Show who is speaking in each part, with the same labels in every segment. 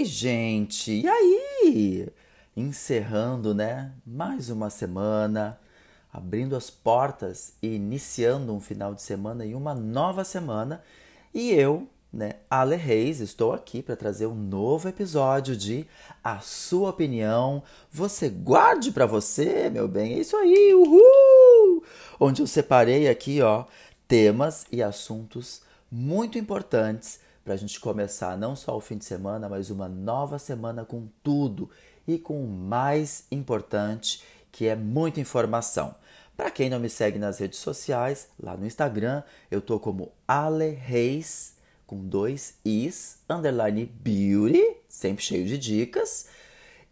Speaker 1: Oi, gente! E aí? Encerrando, né? Mais uma semana, abrindo as portas e iniciando um final de semana e uma nova semana. E eu, né, Ale Reis, estou aqui para trazer um novo episódio de A Sua Opinião. Você guarde para você, meu bem. É isso aí, uhul! Onde eu separei aqui, ó, temas e assuntos muito importantes para a gente começar não só o fim de semana, mas uma nova semana com tudo e com o mais importante, que é muita informação. Para quem não me segue nas redes sociais, lá no Instagram, eu tô como Ale Reis, com dois is, underline beauty, sempre cheio de dicas.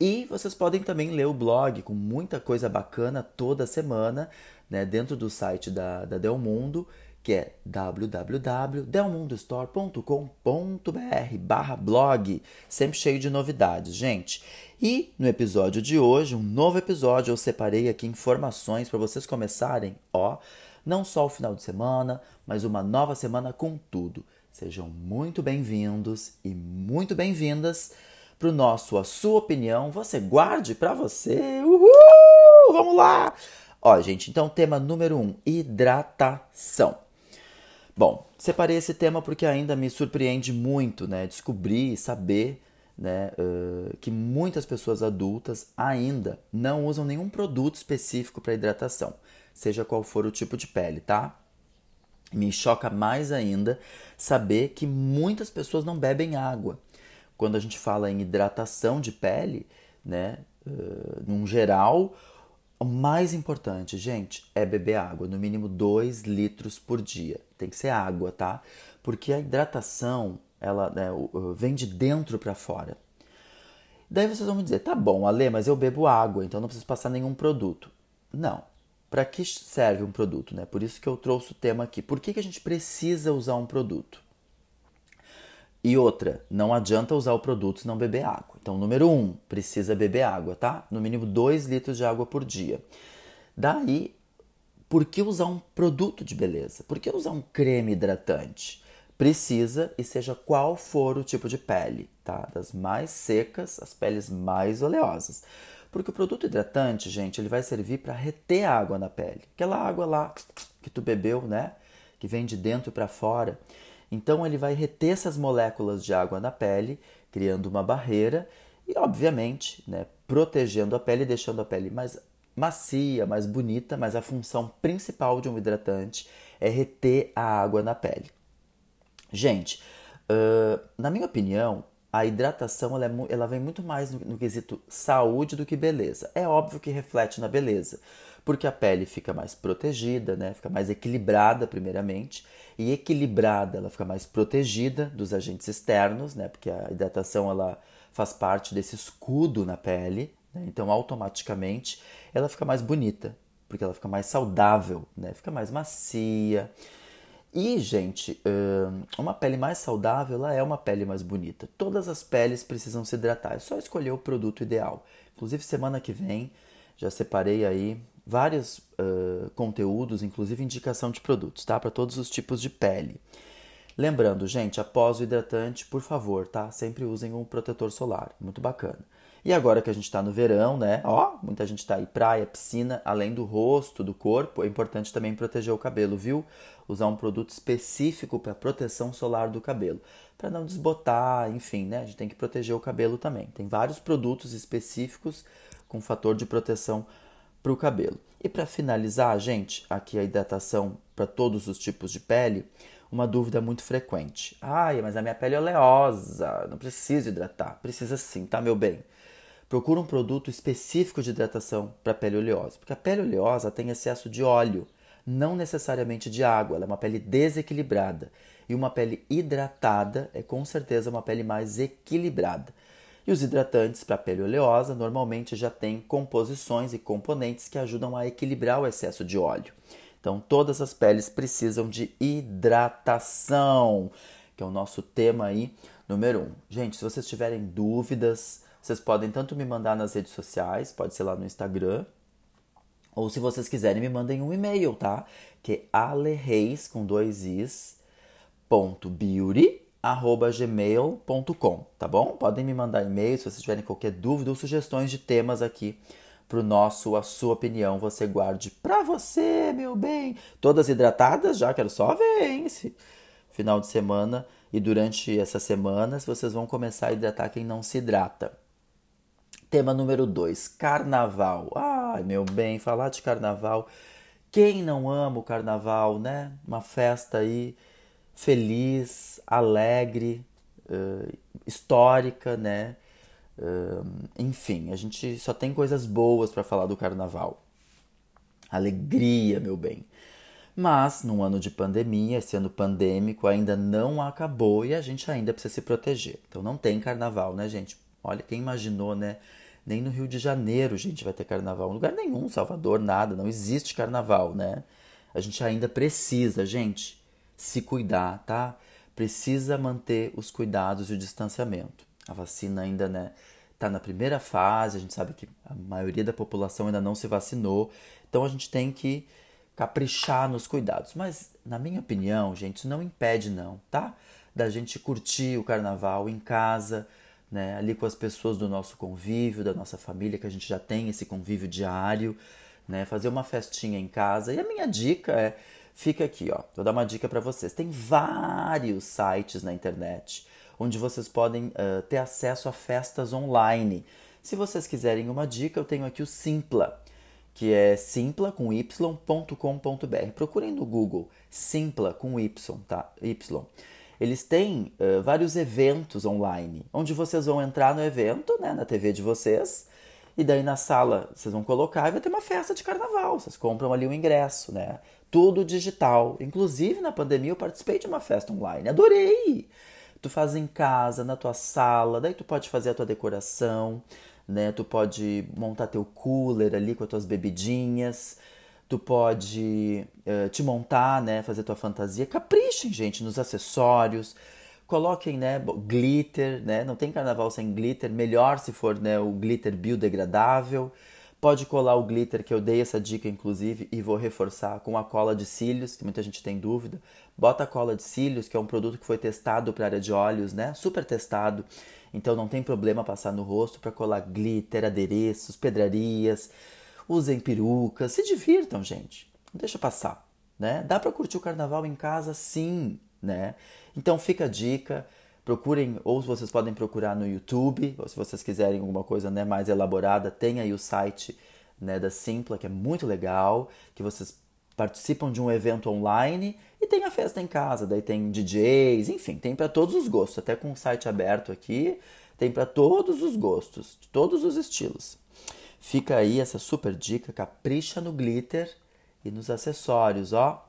Speaker 1: E vocês podem também ler o blog com muita coisa bacana toda semana, né, dentro do site da, da Del Mundo que é www.delmundostore.com.br barra blog, sempre cheio de novidades, gente. E no episódio de hoje, um novo episódio, eu separei aqui informações para vocês começarem, ó, não só o final de semana, mas uma nova semana com tudo. Sejam muito bem-vindos e muito bem-vindas para o nosso A Sua Opinião. Você guarde para você. Uhul! Vamos lá! Ó, gente, então tema número um, hidratação. Bom, separei esse tema porque ainda me surpreende muito, né? Descobrir e saber né, uh, que muitas pessoas adultas ainda não usam nenhum produto específico para hidratação, seja qual for o tipo de pele, tá? Me choca mais ainda saber que muitas pessoas não bebem água. Quando a gente fala em hidratação de pele, né, uh, num geral, o mais importante, gente, é beber água, no mínimo 2 litros por dia. Tem que ser água, tá? Porque a hidratação, ela né, vem de dentro para fora. Daí vocês vão me dizer, tá bom, Ale, mas eu bebo água, então não preciso passar nenhum produto. Não. Para que serve um produto, né? Por isso que eu trouxe o tema aqui. Por que, que a gente precisa usar um produto? E outra, não adianta usar o produto se não beber água. Então, número um, precisa beber água, tá? No mínimo 2 litros de água por dia. Daí, por que usar um produto de beleza? Por que usar um creme hidratante? Precisa, e seja qual for o tipo de pele, tá? Das mais secas às peles mais oleosas. Porque o produto hidratante, gente, ele vai servir para reter água na pele. Aquela água lá que tu bebeu, né? Que vem de dentro para fora. Então ele vai reter essas moléculas de água na pele, criando uma barreira e, obviamente, né, protegendo a pele, deixando a pele mais macia, mais bonita, mas a função principal de um hidratante é reter a água na pele. Gente, uh, na minha opinião, a hidratação ela, é, ela vem muito mais no, no quesito saúde do que beleza. É óbvio que reflete na beleza, porque a pele fica mais protegida, né? fica mais equilibrada, primeiramente, e equilibrada ela fica mais protegida dos agentes externos, né? porque a hidratação ela faz parte desse escudo na pele, né? então automaticamente ela fica mais bonita, porque ela fica mais saudável, né? fica mais macia. E, gente, uma pele mais saudável ela é uma pele mais bonita. Todas as peles precisam se hidratar, é só escolher o produto ideal. Inclusive, semana que vem já separei aí vários uh, conteúdos, inclusive indicação de produtos, tá? Para todos os tipos de pele. Lembrando, gente, após o hidratante, por favor, tá? Sempre usem um protetor solar, muito bacana. E agora que a gente está no verão, né? Ó, muita gente está aí, praia, piscina, além do rosto, do corpo, é importante também proteger o cabelo, viu? Usar um produto específico para proteção solar do cabelo, para não desbotar, enfim, né? A gente tem que proteger o cabelo também. Tem vários produtos específicos com fator de proteção para o cabelo. E para finalizar, gente, aqui a hidratação para todos os tipos de pele, uma dúvida muito frequente. Ai, mas a minha pele é oleosa, não preciso hidratar. Precisa sim, tá, meu bem? Procura um produto específico de hidratação para pele oleosa, porque a pele oleosa tem excesso de óleo, não necessariamente de água, ela é uma pele desequilibrada. E uma pele hidratada é com certeza uma pele mais equilibrada. E os hidratantes para pele oleosa normalmente já têm composições e componentes que ajudam a equilibrar o excesso de óleo. Então, todas as peles precisam de hidratação, que é o nosso tema aí número um. Gente, se vocês tiverem dúvidas, vocês podem tanto me mandar nas redes sociais, pode ser lá no Instagram, ou se vocês quiserem, me mandem um e-mail, tá? Que é alereis com dois is, ponto beauty, gmail.com, tá bom? Podem me mandar e-mail se vocês tiverem qualquer dúvida ou sugestões de temas aqui pro nosso A Sua Opinião Você Guarde pra você, meu bem. Todas hidratadas já, quero só ver, hein? Esse final de semana e durante essas semanas vocês vão começar a hidratar quem não se hidrata. Tema número 2, carnaval. Ai, meu bem, falar de carnaval. Quem não ama o carnaval, né? Uma festa aí feliz, alegre, uh, histórica, né? Uh, enfim, a gente só tem coisas boas para falar do carnaval. Alegria, meu bem. Mas, num ano de pandemia, esse ano pandêmico ainda não acabou e a gente ainda precisa se proteger. Então não tem carnaval, né, gente? Olha, quem imaginou, né? Nem no Rio de Janeiro, gente, vai ter carnaval. Em lugar nenhum, Salvador, nada. Não existe carnaval, né? A gente ainda precisa, gente, se cuidar, tá? Precisa manter os cuidados e o distanciamento. A vacina ainda, né, tá na primeira fase, a gente sabe que a maioria da população ainda não se vacinou, então a gente tem que caprichar nos cuidados. Mas, na minha opinião, gente, isso não impede não, tá? Da gente curtir o carnaval em casa, né, ali com as pessoas do nosso convívio, da nossa família, que a gente já tem esse convívio diário, né, fazer uma festinha em casa. E a minha dica é Fica aqui, ó. Vou dar uma dica para vocês. Tem vários sites na internet onde vocês podem uh, ter acesso a festas online. Se vocês quiserem uma dica, eu tenho aqui o Simpla, que é simpla com y.com.br. Procurem no Google Simpla com y, tá? Y. Eles têm uh, vários eventos online, onde vocês vão entrar no evento, né, na TV de vocês, e daí na sala vocês vão colocar e vai ter uma festa de carnaval. Vocês compram ali o ingresso, né? tudo digital. Inclusive, na pandemia, eu participei de uma festa online. Adorei! Tu faz em casa, na tua sala, daí tu pode fazer a tua decoração, né? Tu pode montar teu cooler ali com as tuas bebidinhas. Tu pode uh, te montar, né? Fazer tua fantasia. Caprichem, gente, nos acessórios. Coloquem, né? Glitter, né? Não tem carnaval sem glitter. Melhor se for, né? O glitter biodegradável. Pode colar o glitter, que eu dei essa dica inclusive, e vou reforçar com a cola de cílios, que muita gente tem dúvida. Bota a cola de cílios, que é um produto que foi testado para área de olhos, né? Super testado. Então não tem problema passar no rosto para colar glitter, adereços, pedrarias. Usem perucas, se divirtam, gente. Deixa passar, né? Dá para curtir o carnaval em casa, sim, né? Então fica a dica. Procurem, ou vocês podem procurar no YouTube, ou se vocês quiserem alguma coisa né, mais elaborada, tem aí o site né, da Simpla, que é muito legal, que vocês participam de um evento online e tem a festa em casa, daí tem DJs, enfim, tem para todos os gostos, até com o site aberto aqui, tem para todos os gostos, todos os estilos. Fica aí essa super dica, capricha no glitter e nos acessórios, ó.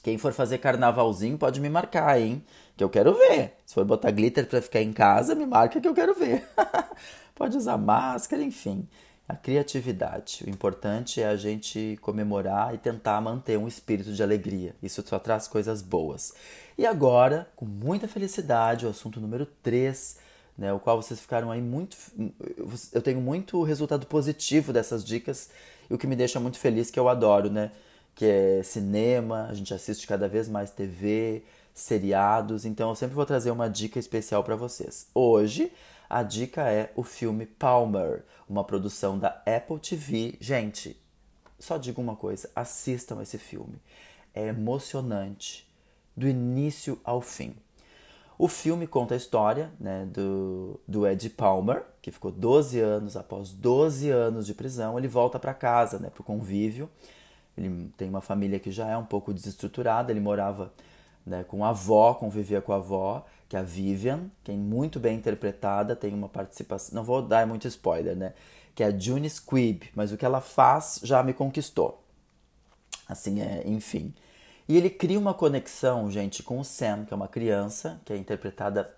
Speaker 1: Quem for fazer carnavalzinho pode me marcar, hein? Que eu quero ver. Se for botar glitter para ficar em casa, me marca que eu quero ver. pode usar máscara, enfim. A criatividade. O importante é a gente comemorar e tentar manter um espírito de alegria. Isso só traz coisas boas. E agora, com muita felicidade, o assunto número 3, né, o qual vocês ficaram aí muito. Eu tenho muito resultado positivo dessas dicas e o que me deixa muito feliz, que eu adoro, né? que é cinema, a gente assiste cada vez mais TV, seriados, então eu sempre vou trazer uma dica especial para vocês. Hoje a dica é o filme Palmer, uma produção da Apple TV. Gente, só digo uma coisa, assistam esse filme. É emocionante do início ao fim. O filme conta a história né, do, do Ed Palmer, que ficou 12 anos, após 12 anos de prisão, ele volta para casa, né, para o convívio, ele tem uma família que já é um pouco desestruturada. Ele morava né, com a avó, convivia com a avó, que é a Vivian, que é muito bem interpretada, tem uma participação. Não vou dar muito spoiler, né? Que é a June Squibb, mas o que ela faz já me conquistou. Assim, é, enfim. E ele cria uma conexão, gente, com o Sam, que é uma criança, que é interpretada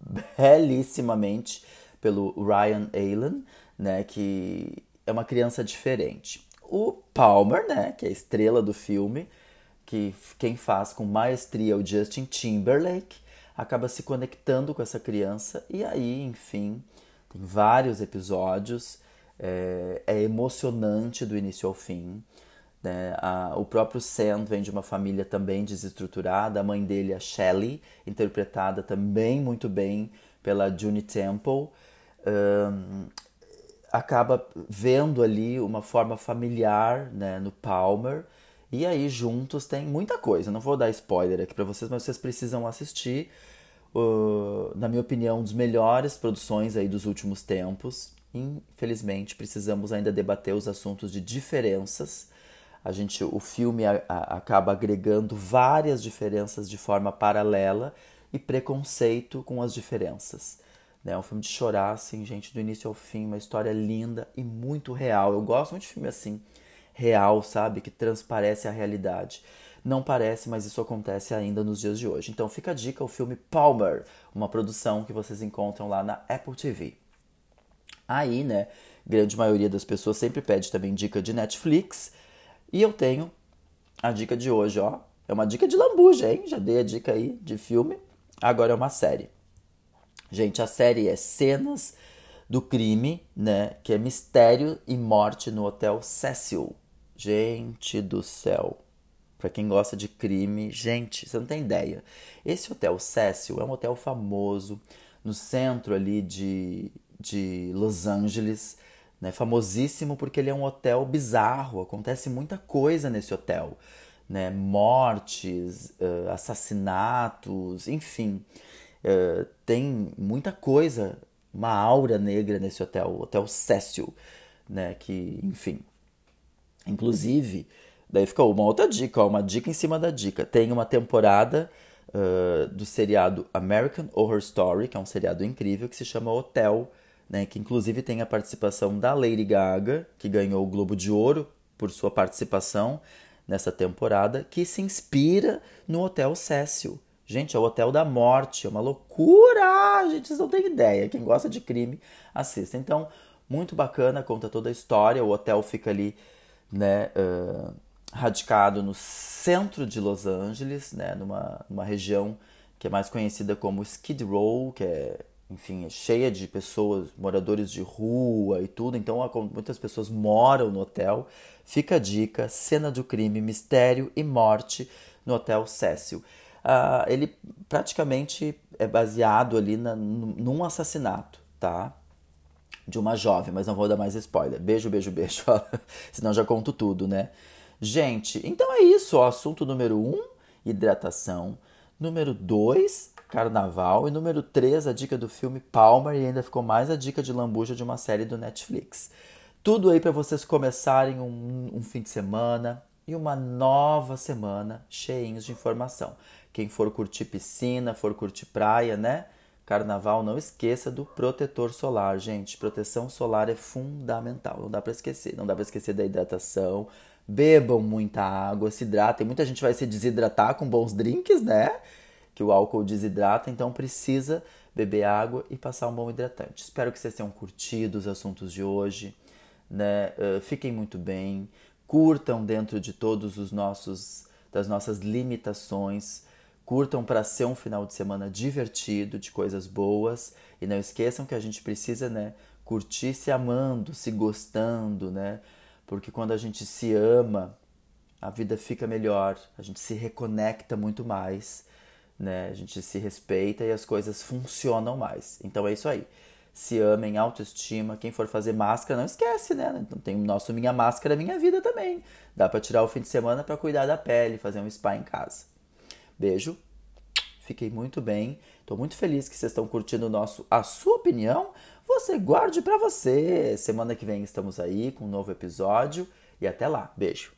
Speaker 1: belíssimamente pelo Ryan Allen, né? Que é uma criança diferente o Palmer, né, que é a estrela do filme, que quem faz com maestria o Justin Timberlake, acaba se conectando com essa criança e aí, enfim, tem vários episódios, é, é emocionante do início ao fim. Né? A, o próprio Sam vem de uma família também desestruturada. A mãe dele, a Shelley, interpretada também muito bem pela Juni Temple, um, acaba vendo ali uma forma familiar né, no Palmer. E aí juntos tem muita coisa. Não vou dar spoiler aqui para vocês, mas vocês precisam assistir. Uh, na minha opinião, um dos melhores produções aí dos últimos tempos. Infelizmente, precisamos ainda debater os assuntos de diferenças. A gente, o filme a, a, acaba agregando várias diferenças de forma paralela e preconceito com as diferenças. É um filme de chorar, assim, gente, do início ao fim, uma história linda e muito real. Eu gosto muito de filme assim, real, sabe? Que transparece a realidade. Não parece, mas isso acontece ainda nos dias de hoje. Então fica a dica, o filme Palmer, uma produção que vocês encontram lá na Apple TV. Aí, né, grande maioria das pessoas sempre pede também dica de Netflix. E eu tenho a dica de hoje, ó. É uma dica de lambuja, hein? Já dei a dica aí de filme. Agora é uma série. Gente, a série é Cenas do Crime, né? Que é Mistério e Morte no Hotel Cecil. Gente do céu. Para quem gosta de crime, gente, você não tem ideia. Esse Hotel Cecil é um hotel famoso no centro ali de, de Los Angeles, né? famosíssimo porque ele é um hotel bizarro, acontece muita coisa nesse hotel, né? mortes, uh, assassinatos, enfim, uh, tem muita coisa, uma aura negra nesse hotel, o Hotel Cecil, né? que, enfim, inclusive, daí fica uma outra dica, uma dica em cima da dica, tem uma temporada uh, do seriado American Horror Story, que é um seriado incrível, que se chama Hotel né, que inclusive tem a participação da Lady Gaga, que ganhou o Globo de Ouro por sua participação nessa temporada, que se inspira no Hotel Cecil. Gente, é o Hotel da Morte, é uma loucura! Gente, vocês não têm ideia. Quem gosta de crime, assista. Então, muito bacana, conta toda a história. O hotel fica ali, né, uh, radicado no centro de Los Angeles, né, numa, numa região que é mais conhecida como Skid Row, que é enfim, é cheia de pessoas, moradores de rua e tudo, então muitas pessoas moram no hotel. Fica a dica: cena do crime, mistério e morte no Hotel Cecil. Uh, ele praticamente é baseado ali na, num assassinato, tá? De uma jovem, mas não vou dar mais spoiler. Beijo, beijo, beijo. Senão já conto tudo, né? Gente, então é isso. Ó, assunto número um, hidratação. Número dois, Carnaval. E número 3, a dica do filme Palmer. E ainda ficou mais a dica de lambuja de uma série do Netflix. Tudo aí para vocês começarem um, um, fim de semana e uma nova semana cheinhos de informação. Quem for curtir piscina, for curtir praia, né? Carnaval, não esqueça do protetor solar, gente. Proteção solar é fundamental, não dá para esquecer. Não dá para esquecer da hidratação. Bebam muita água, se hidratem. Muita gente vai se desidratar com bons drinks, né? Que o álcool desidrata, então precisa beber água e passar um bom hidratante. Espero que vocês tenham curtido os assuntos de hoje, né? Uh, fiquem muito bem, curtam dentro de todos os nossos das nossas limitações, curtam para ser um final de semana divertido, de coisas boas e não esqueçam que a gente precisa, né, curtir se amando, se gostando, né? Porque quando a gente se ama, a vida fica melhor, a gente se reconecta muito mais né? A gente se respeita e as coisas funcionam mais. Então é isso aí. Se amem, autoestima. Quem for fazer máscara, não esquece, né? Então tem o nosso Minha Máscara Minha Vida também. Dá para tirar o fim de semana para cuidar da pele, fazer um spa em casa. Beijo. Fiquei muito bem. Estou muito feliz que vocês estão curtindo o nosso A Sua Opinião. Você guarde para você. Semana que vem estamos aí com um novo episódio. E até lá. Beijo.